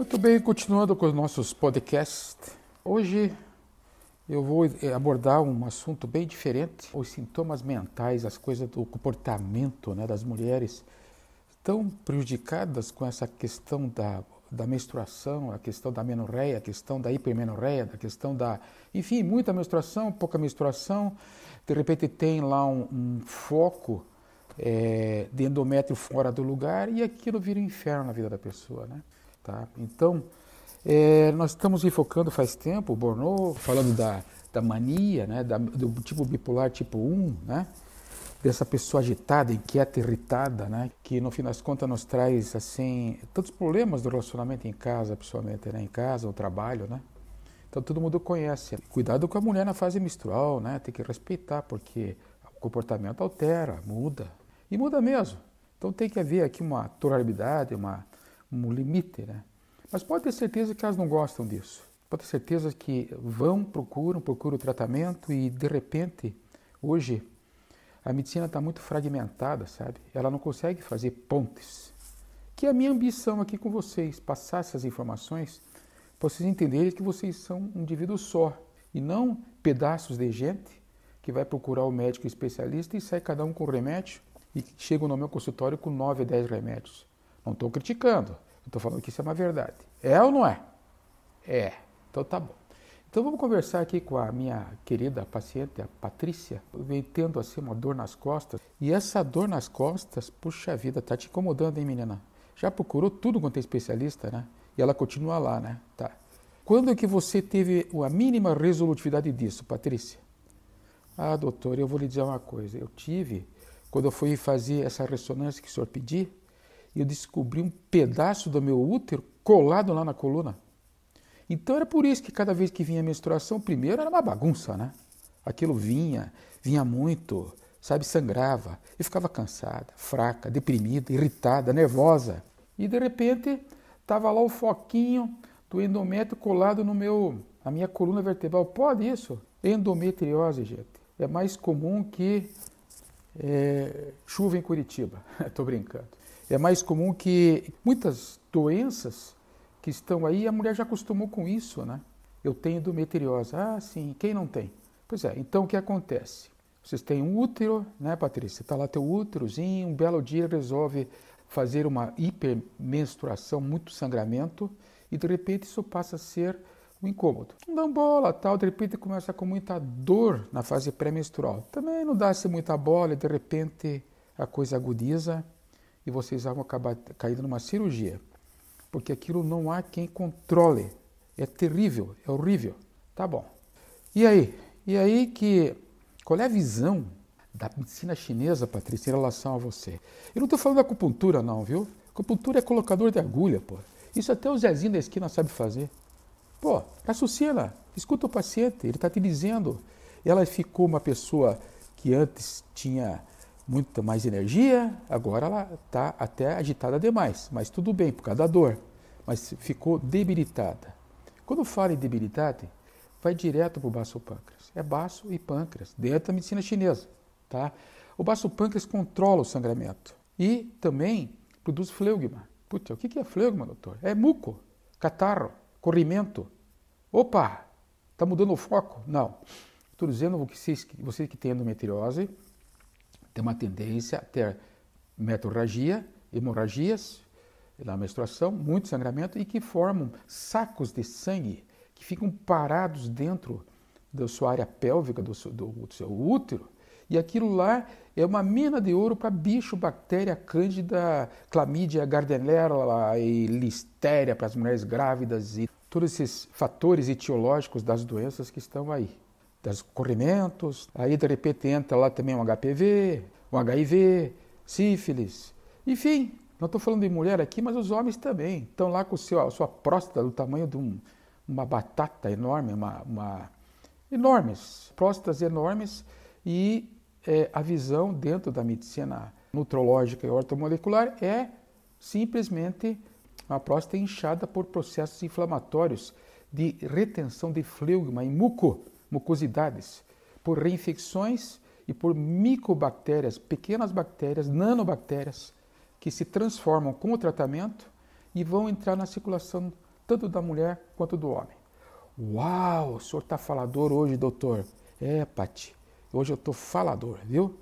Muito bem, continuando com os nossos podcasts. Hoje eu vou abordar um assunto bem diferente, os sintomas mentais, as coisas do comportamento né, das mulheres tão prejudicadas com essa questão da, da menstruação, a questão da menorreia, a questão da hipermenorreia, a questão da, enfim, muita menstruação, pouca menstruação, de repente tem lá um, um foco é, de endométrio fora do lugar e aquilo vira um inferno na vida da pessoa, né? Tá? Então, é, nós estamos enfocando faz tempo, o Borno, falando da, da mania, né, da, do tipo bipolar tipo 1, né, dessa pessoa agitada, inquieta, irritada, né, que no fim das contas nos traz assim tantos problemas do relacionamento em casa, pessoalmente, né, em casa, o trabalho, né. Então todo mundo conhece. Cuidado com a mulher na fase menstrual, né, tem que respeitar porque o comportamento altera, muda e muda mesmo. Então tem que haver aqui uma tolerabilidade, uma um limite, né? Mas pode ter certeza que elas não gostam disso. Pode ter certeza que vão, procuram, procuram tratamento e de repente, hoje, a medicina está muito fragmentada, sabe? Ela não consegue fazer pontes. Que é a minha ambição aqui com vocês, passar essas informações para vocês entenderem que vocês são um indivíduo só e não pedaços de gente que vai procurar o médico especialista e sai cada um com remédio e chega no meu consultório com 9 a 10 remédios. Não estou criticando, estou falando que isso é uma verdade. É ou não é? É. Então tá bom. Então vamos conversar aqui com a minha querida paciente, a Patrícia. Vem tendo assim uma dor nas costas. E essa dor nas costas, puxa vida, tá te incomodando, hein, menina? Já procurou tudo quanto é especialista, né? E ela continua lá, né? Tá. Quando é que você teve a mínima resolutividade disso, Patrícia? Ah, doutor, eu vou lhe dizer uma coisa. Eu tive, quando eu fui fazer essa ressonância que o senhor pediu, eu descobri um pedaço do meu útero colado lá na coluna. Então era por isso que cada vez que vinha a menstruação, primeiro era uma bagunça, né? Aquilo vinha, vinha muito, sabe, sangrava. Eu ficava cansada, fraca, deprimida, irritada, nervosa. E de repente estava lá o foquinho do endométrio colado no meu, na minha coluna vertebral. Pode isso? Endometriose, gente. É mais comum que é, chuva em Curitiba. Estou brincando é mais comum que muitas doenças que estão aí, a mulher já acostumou com isso, né? Eu tenho endometriose. Ah, sim, quem não tem? Pois é, então o que acontece? Vocês têm um útero, né, Patrícia? Está lá teu úterozinho, um belo dia resolve fazer uma hipermenstruação, muito sangramento, e de repente isso passa a ser um incômodo. Não dá bola, tal, de repente começa com muita dor na fase pré-menstrual. Também não dá-se muita bola, de repente a coisa agudiza e vocês vão acabar caindo numa cirurgia. Porque aquilo não há quem controle. É terrível, é horrível. Tá bom. E aí? E aí que. Qual é a visão da medicina chinesa, Patrícia, em relação a você? Eu não estou falando da acupuntura, não, viu? Acupuntura é colocador de agulha, pô. Isso até o Zezinho da esquina sabe fazer. Pô, raciocina, escuta o paciente, ele está te dizendo. Ela ficou uma pessoa que antes tinha muita mais energia, agora ela está até agitada demais, mas tudo bem, por causa da dor, mas ficou debilitada. Quando fala em debilidade, vai direto para o baço pâncreas. É baço e pâncreas, dentro da medicina chinesa. Tá? O baço pâncreas controla o sangramento e também produz fleugma. Puta, o que é fleugma, doutor? É muco, catarro, corrimento. Opa, está mudando o foco? Não. Estou dizendo que vocês, vocês que têm endometriose, tem uma tendência a ter metorragia, hemorragias na menstruação, muito sangramento e que formam sacos de sangue que ficam parados dentro da sua área pélvica, do seu, do seu útero. E aquilo lá é uma mina de ouro para bicho, bactéria, cândida, clamídia, gardnerella e listéria para as mulheres grávidas e todos esses fatores etiológicos das doenças que estão aí dos corrimentos, aí de repente entra lá também um HPV, um HIV, sífilis, enfim, não estou falando de mulher aqui, mas os homens também estão lá com seu, a sua próstata do tamanho de um, uma batata enorme, uma, uma enormes, próstatas enormes e é, a visão dentro da medicina nutrológica e ortomolecular é simplesmente uma próstata inchada por processos inflamatórios de retenção de fleugma e muco mucosidades, por reinfecções e por micobactérias, pequenas bactérias, nanobactérias, que se transformam com o tratamento e vão entrar na circulação tanto da mulher quanto do homem. Uau, o senhor está falador hoje, doutor. É, Pati, hoje eu estou falador, viu?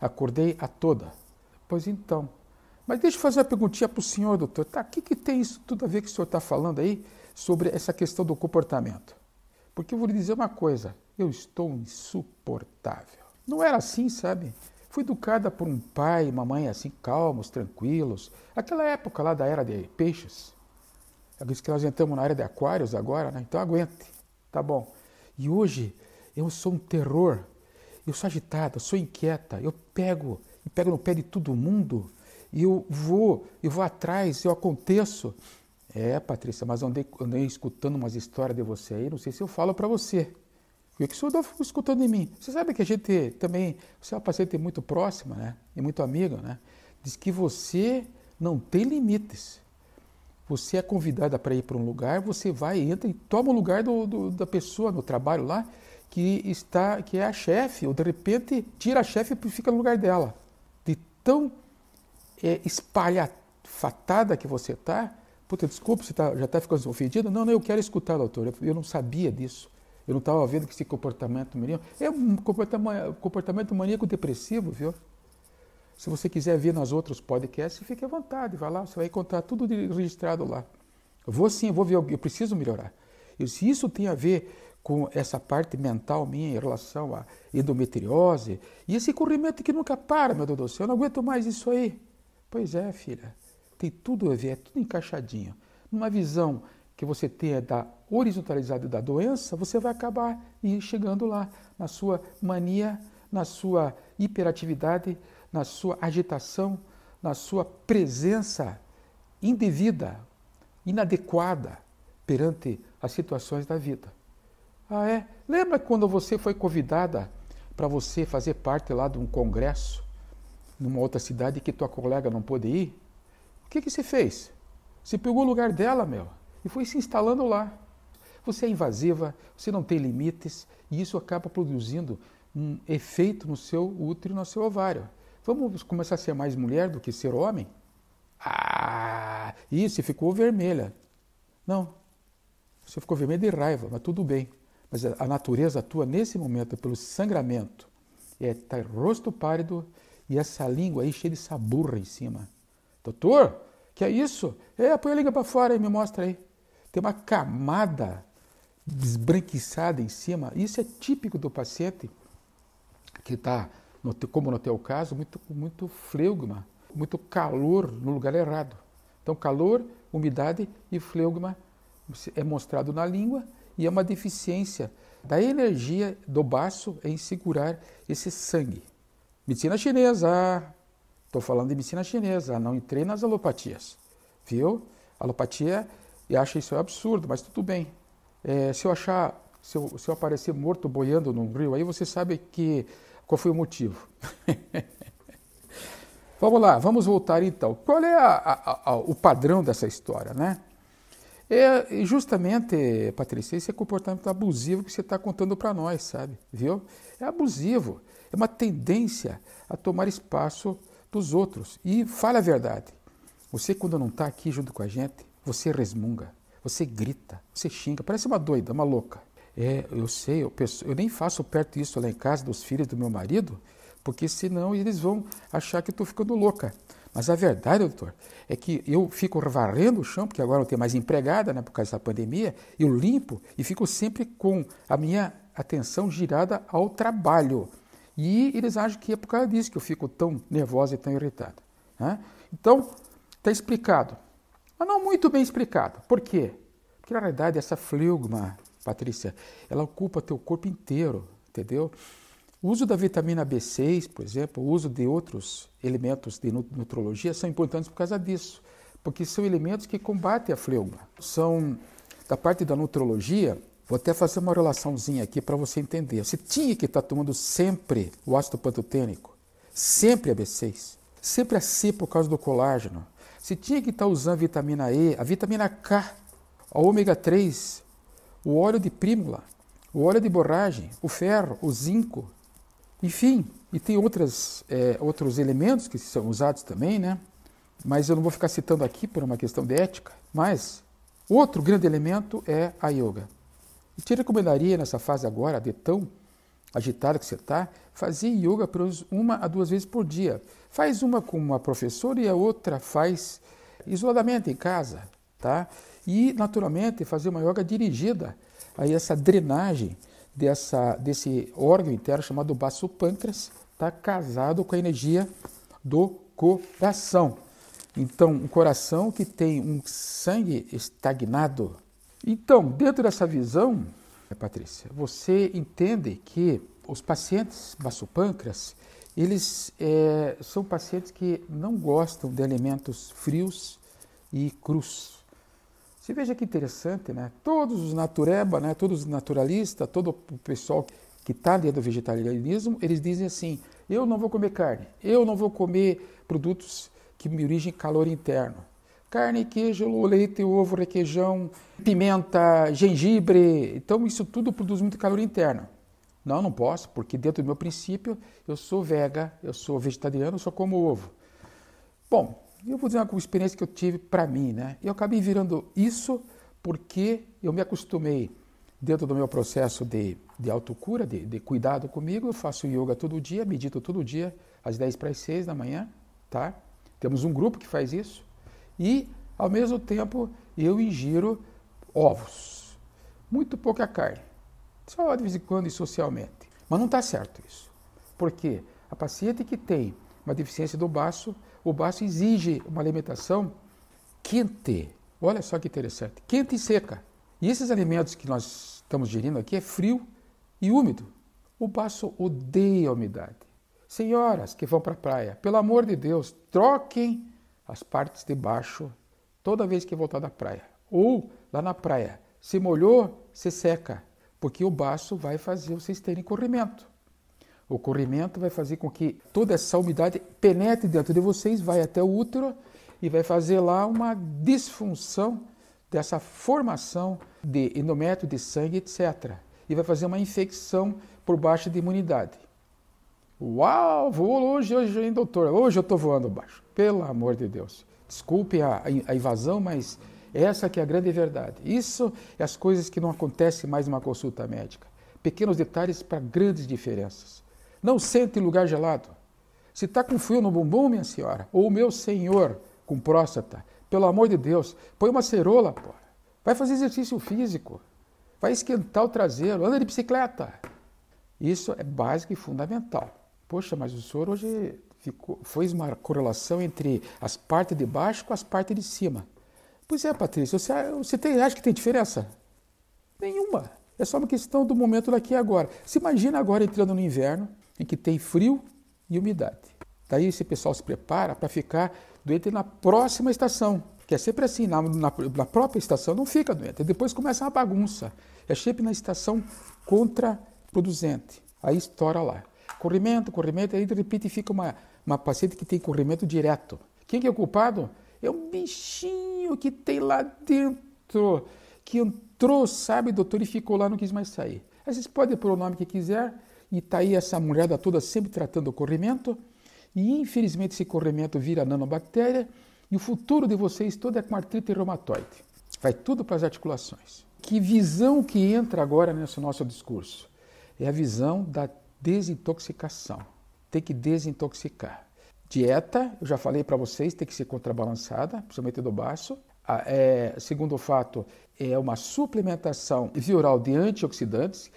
Acordei a toda. Pois então. Mas deixa eu fazer uma perguntinha para o senhor, doutor. Tá, o que, que tem isso tudo a ver que o senhor está falando aí sobre essa questão do comportamento? Porque eu vou lhe dizer uma coisa, eu estou insuportável. Não era assim, sabe? Fui educada por um pai e uma mãe assim, calmos, tranquilos. Aquela época lá da era de peixes. É isso que nós entramos na era de aquários agora, né? Então aguente, tá bom. E hoje eu sou um terror. Eu sou agitada, sou inquieta. Eu pego, e pego no pé de todo mundo. E eu vou, eu vou atrás, eu aconteço. É, Patrícia, mas andei, andei escutando umas histórias de você aí, não sei se eu falo para você. O que o senhor está escutando em mim? Você sabe que a gente também, você é uma paciente muito próxima, né? E muito amiga, né? Diz que você não tem limites. Você é convidada para ir para um lugar, você vai, entra e toma o lugar do, do, da pessoa no trabalho lá que está, que é a chefe, ou de repente tira a chefe e fica no lugar dela. De tão é, espalhafatada que você está, puta, desculpa, você tá, já está ficando ofendida? Não, não, eu quero escutar, doutor, eu, eu não sabia disso. Eu não estava vendo que esse comportamento maníaco é um comportamento maníaco depressivo, viu? Se você quiser ver nos outros podcasts, fique à vontade, vai lá, você vai encontrar tudo registrado lá. Eu vou sim, eu vou ver, eu preciso melhorar. E se isso tem a ver com essa parte mental minha em relação à endometriose e esse corrimento que nunca para, meu Deus do céu, eu não aguento mais isso aí. Pois é, filha, tem tudo a ver, é tudo encaixadinho. Numa visão que você tenha da horizontalizada da doença, você vai acabar chegando lá na sua mania, na sua hiperatividade, na sua agitação, na sua presença indevida, inadequada perante as situações da vida. Ah, é? Lembra quando você foi convidada para você fazer parte lá de um congresso numa outra cidade que tua colega não pôde ir? Que, que você fez? Você pegou o lugar dela, meu, e foi se instalando lá. Você é invasiva, você não tem limites e isso acaba produzindo um efeito no seu útero no seu ovário. Vamos começar a ser mais mulher do que ser homem? Ah, isso, ficou vermelha. Não, você ficou vermelha de raiva, mas tudo bem. Mas a natureza atua nesse momento pelo sangramento. É tá rosto pálido e essa língua aí cheia de saburra em cima. Doutor, que é isso? É, põe a língua para fora e me mostra aí. Tem uma camada esbranquiçada em cima. Isso é típico do paciente que está, como no teu caso, muito, muito fleugma, muito calor no lugar errado. Então, calor, umidade e fleugma é mostrado na língua e é uma deficiência da energia do baço em segurar esse sangue. Medicina chinesa, estou falando de medicina chinesa, não entrei nas alopatias, viu? Alopatia, e acho isso absurdo, mas tudo bem. É, se eu achar, se eu, se eu aparecer morto boiando num rio, aí você sabe que qual foi o motivo. vamos lá, vamos voltar então. Qual é a, a, a, o padrão dessa história, né? É justamente, Patrícia, esse é comportamento abusivo que você está contando para nós, sabe? Viu? É abusivo. É uma tendência a tomar espaço dos outros. E fale a verdade. Você, quando não está aqui junto com a gente, você resmunga. Você grita, você xinga, parece uma doida, uma louca. É, eu sei, eu, penso, eu nem faço perto disso lá em casa dos filhos do meu marido, porque senão eles vão achar que estou ficando louca. Mas a verdade, doutor, é que eu fico varrendo o chão, porque agora não tenho mais empregada, né, por causa da pandemia, eu limpo e fico sempre com a minha atenção girada ao trabalho. E eles acham que é por causa disso que eu fico tão nervosa e tão irritada. Né? Então, está explicado mas não muito bem explicado. Por quê? Porque na realidade essa fleugma, Patrícia, ela ocupa teu corpo inteiro, entendeu? O uso da vitamina B6, por exemplo, o uso de outros elementos de nutrologia são importantes por causa disso, porque são elementos que combatem a fleugma. São da parte da nutrologia, vou até fazer uma relaçãozinha aqui para você entender. Você tinha que estar tá tomando sempre o ácido pantotênico, sempre a B6, sempre a C por causa do colágeno, se tinha que estar usando a vitamina E, a vitamina K, a ômega 3, o óleo de prímula, o óleo de borragem, o ferro, o zinco, enfim, e tem outras, é, outros elementos que são usados também, né? Mas eu não vou ficar citando aqui por uma questão de ética. Mas Outro grande elemento é a yoga. E te recomendaria nessa fase agora, de tão agitada que você está, fazer yoga uma a duas vezes por dia. Faz uma com uma professora e a outra faz isoladamente em casa, tá? E naturalmente fazer uma yoga dirigida a essa drenagem dessa, desse órgão interno chamado baço pâncreas, está casado com a energia do coração. Então, um coração que tem um sangue estagnado. Então, dentro dessa visão, Patrícia, você entende que os pacientes baçopâncreas, eles é, são pacientes que não gostam de alimentos frios e crus. Você veja que interessante, né? Todos os natureba, né? todos os naturalistas, todo o pessoal que está dentro do vegetarianismo, eles dizem assim: eu não vou comer carne, eu não vou comer produtos que me origem calor interno. Carne, queijo, leite, ovo, requeijão, pimenta, gengibre. Então, isso tudo produz muito calor interno. Não, não posso, porque dentro do meu princípio eu sou vega, eu sou vegetariano, eu só como ovo. Bom, eu vou dizer uma experiência que eu tive para mim, né? Eu acabei virando isso porque eu me acostumei dentro do meu processo de, de autocura, de, de cuidado comigo. Eu faço yoga todo dia, medito todo dia, às 10 para as 6 da manhã, tá? Temos um grupo que faz isso. E, ao mesmo tempo, eu ingiro ovos. Muito pouca carne. Só de vez em quando e socialmente. Mas não está certo isso. Porque a paciente que tem uma deficiência do baço, o baço exige uma alimentação quente. Olha só que interessante. Quente e seca. E esses alimentos que nós estamos gerindo aqui é frio e úmido. O baço odeia a umidade. Senhoras que vão para a praia, pelo amor de Deus, troquem as partes de baixo toda vez que voltar da praia. Ou lá na praia, se molhou, se seca porque o baço vai fazer vocês terem corrimento. O corrimento vai fazer com que toda essa umidade penetre dentro de vocês, vai até o útero e vai fazer lá uma disfunção dessa formação de endométrio, de sangue, etc. E vai fazer uma infecção por baixa de imunidade. Uau, vou hoje, hoje, hein, doutor? Hoje eu estou voando baixo. Pelo amor de Deus. Desculpe a, a invasão, mas essa que é a grande verdade. Isso é as coisas que não acontecem mais numa consulta médica. Pequenos detalhes para grandes diferenças. Não sente em lugar gelado. Se está com frio no bumbum, minha senhora, ou meu senhor com próstata, pelo amor de Deus, põe uma cerola, pô. Vai fazer exercício físico. Vai esquentar o traseiro, anda de bicicleta. Isso é básico e fundamental. Poxa, mas o senhor hoje ficou, fez uma correlação entre as partes de baixo com as partes de cima. Pois é, Patrícia, você, você tem, acha que tem diferença? Nenhuma. É só uma questão do momento daqui e agora. Se imagina agora entrando no inverno, em que tem frio e umidade. Daí esse pessoal se prepara para ficar doente na próxima estação. Que é sempre assim, na, na, na, própria estação não fica doente. Depois começa uma bagunça. É sempre na estação contraproducente. Aí estoura lá. Corrimento, corrimento, aí de repente fica uma, uma paciente que tem corrimento direto. Quem que é o culpado? É um bichinho que tem lá dentro, que entrou, sabe, doutor, e ficou lá, não quis mais sair. Vocês podem pôr o nome que quiser, e está aí essa mulherada toda sempre tratando o corrimento, e infelizmente esse corrimento vira nanobactéria, e o futuro de vocês todo é com artrite reumatoide. Vai tudo para as articulações. Que visão que entra agora nesse nosso discurso? É a visão da desintoxicação. Tem que desintoxicar. Dieta, eu já falei para vocês, tem que ser contrabalançada, principalmente do baço. É, segundo fato, é uma suplementação via oral de antioxidantes.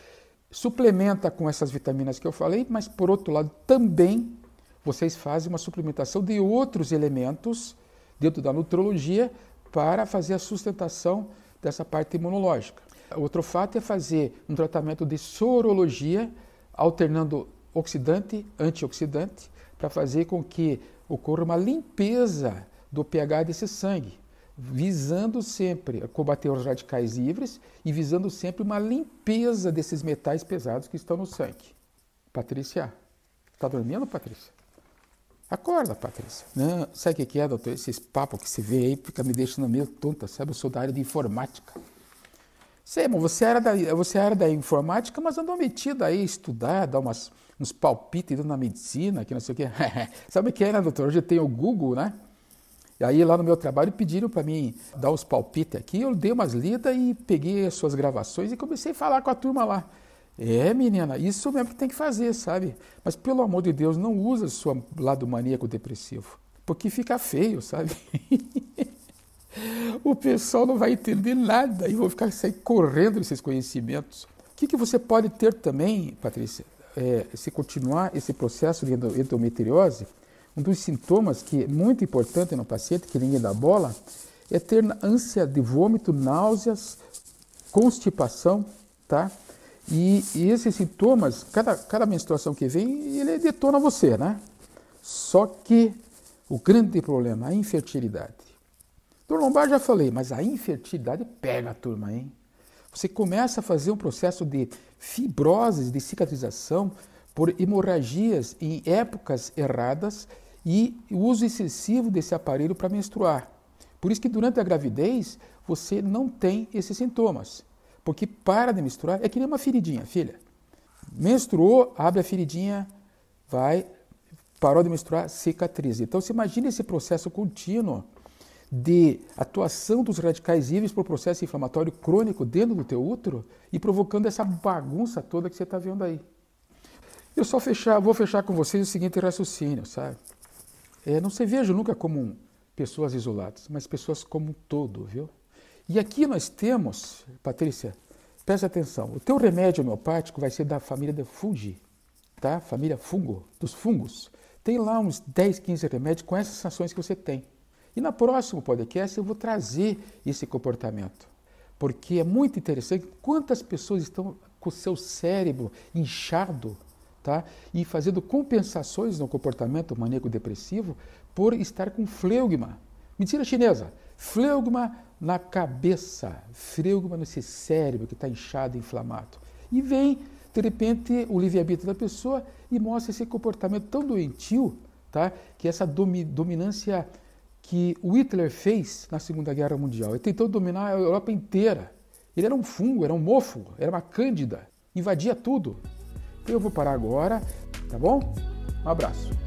Suplementa com essas vitaminas que eu falei, mas por outro lado também vocês fazem uma suplementação de outros elementos dentro da nutrologia para fazer a sustentação dessa parte imunológica. Outro fato é fazer um tratamento de sorologia, alternando oxidante, antioxidante, para fazer com que ocorra uma limpeza do pH desse sangue, visando sempre combater os radicais livres e visando sempre uma limpeza desses metais pesados que estão no sangue. Patrícia, está dormindo, Patrícia? Acorda, Patrícia. Não, sabe o que é, doutor? Esses papos que se vê aí fica me deixando meio tonta, sabe? Eu sou da área de informática. Sei, mas você era da, você era da informática, mas andou metida aí estudar, dar umas uns palpites na medicina, que não sei o quê. Sabe o que é, né, doutor? Hoje tem o Google, né? E aí lá no meu trabalho pediram para mim dar os palpites aqui, eu dei umas lidas e peguei as suas gravações e comecei a falar com a turma lá. É, menina, isso mesmo que tem que fazer, sabe? Mas pelo amor de Deus, não usa o seu lado maníaco depressivo, porque fica feio, sabe? o pessoal não vai entender nada e vou ficar sair correndo esses conhecimentos. O que, que você pode ter também, Patrícia, é, se continuar esse processo de endometriose? Um dos sintomas que é muito importante no paciente, que ninguém dá bola, é ter ânsia de vômito, náuseas, constipação, tá? E, e, esses sintomas, cada, cada menstruação que vem, ele detona você, né? Só que o grande problema, a infertilidade. Do lombar já falei, mas a infertilidade pega a turma, hein? Você começa a fazer um processo de fibroses, de cicatrização por hemorragias em épocas erradas e o uso excessivo desse aparelho para menstruar. Por isso que durante a gravidez você não tem esses sintomas. Porque para de misturar, é que nem uma feridinha, filha. Menstruou, abre a feridinha, vai, parou de misturar, cicatriza. Então você imagina esse processo contínuo de atuação dos radicais livres para o processo inflamatório crônico dentro do teu útero e provocando essa bagunça toda que você está vendo aí. Eu só fechar, vou fechar com vocês o seguinte raciocínio, sabe? É, não se veja nunca como pessoas isoladas, mas pessoas como um todo, viu? E aqui nós temos, Patrícia, presta atenção, o teu remédio homeopático vai ser da família de fungi, tá? Família fungo, dos fungos. Tem lá uns 10, 15 remédios com essas ações que você tem. E na próximo podcast eu vou trazer esse comportamento, porque é muito interessante quantas pessoas estão com o seu cérebro inchado, tá? E fazendo compensações no comportamento maníaco depressivo por estar com fleugma. Mentira chinesa. Fleugma na cabeça, fleugma nesse cérebro que está inchado, inflamado. E vem, de repente, o livre-arbítrio da pessoa e mostra esse comportamento tão doentio, tá? que essa dominância que o Hitler fez na Segunda Guerra Mundial. Ele tentou dominar a Europa inteira. Ele era um fungo, era um mofo, era uma cândida, invadia tudo. Eu vou parar agora, tá bom? Um abraço.